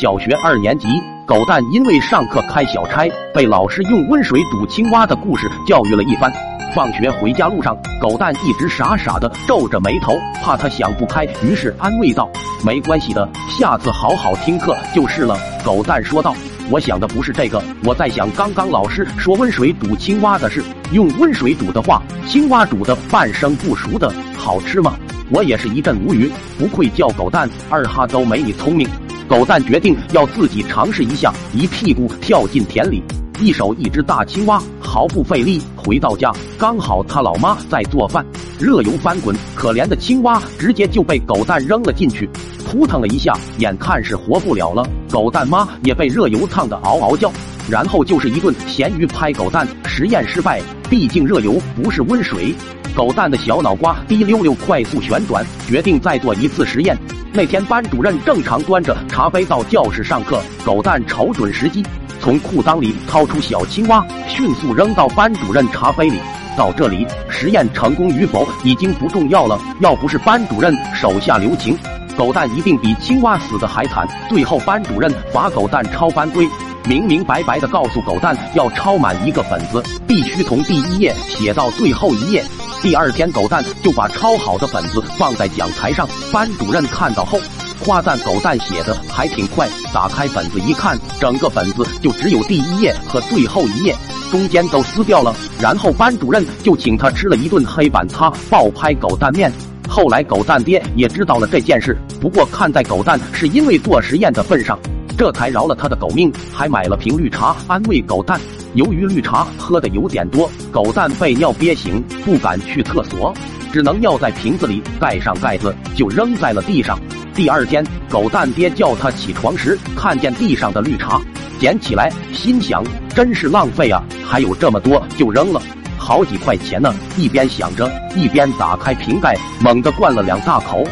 小学二年级，狗蛋因为上课开小差，被老师用温水煮青蛙的故事教育了一番。放学回家路上，狗蛋一直傻傻的皱着眉头，怕他想不开，于是安慰道：“没关系的，下次好好听课就是了。”狗蛋说道：“我想的不是这个，我在想刚刚老师说温水煮青蛙的事，用温水煮的话，青蛙煮的半生不熟的好吃吗？”我也是一阵无语，不愧叫狗蛋，二哈都没你聪明。狗蛋决定要自己尝试一下，一屁股跳进田里，一手一只大青蛙，毫不费力回到家。刚好他老妈在做饭，热油翻滚，可怜的青蛙直接就被狗蛋扔了进去，扑腾了一下，眼看是活不了了。狗蛋妈也被热油烫得嗷嗷叫，然后就是一顿咸鱼拍狗蛋。实验失败，毕竟热油不是温水。狗蛋的小脑瓜滴溜溜快速旋转，决定再做一次实验。那天班主任正常端着茶杯到教室上课，狗蛋瞅准时机，从裤裆里掏出小青蛙，迅速扔到班主任茶杯里。到这里，实验成功与否已经不重要了。要不是班主任手下留情，狗蛋一定比青蛙死的还惨。最后，班主任罚狗蛋抄班规。明明白白的告诉狗蛋，要抄满一个本子，必须从第一页写到最后一页。第二天，狗蛋就把抄好的本子放在讲台上。班主任看到后，夸赞狗蛋写的还挺快。打开本子一看，整个本子就只有第一页和最后一页，中间都撕掉了。然后班主任就请他吃了一顿黑板擦爆拍狗蛋面。后来，狗蛋爹也知道了这件事，不过看在狗蛋是因为做实验的份上。这才饶了他的狗命，还买了瓶绿茶安慰狗蛋。由于绿茶喝的有点多，狗蛋被尿憋醒，不敢去厕所，只能尿在瓶子里，盖上盖子就扔在了地上。第二天，狗蛋爹叫他起床时，看见地上的绿茶，捡起来，心想真是浪费啊，还有这么多就扔了，好几块钱呢。一边想着，一边打开瓶盖，猛地灌了两大口。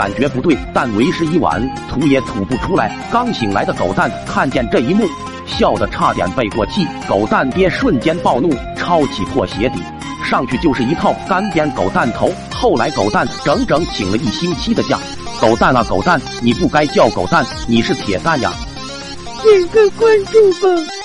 感觉不对，但为时已晚，吐也吐不出来。刚醒来的狗蛋看。见这一幕，笑得差点背过气。狗蛋爹瞬间暴怒，抄起破鞋底，上去就是一套干煸狗蛋头。后来狗蛋整整请了一星期的假。狗蛋啊狗蛋，你不该叫狗蛋，你是铁蛋呀！点个关注吧。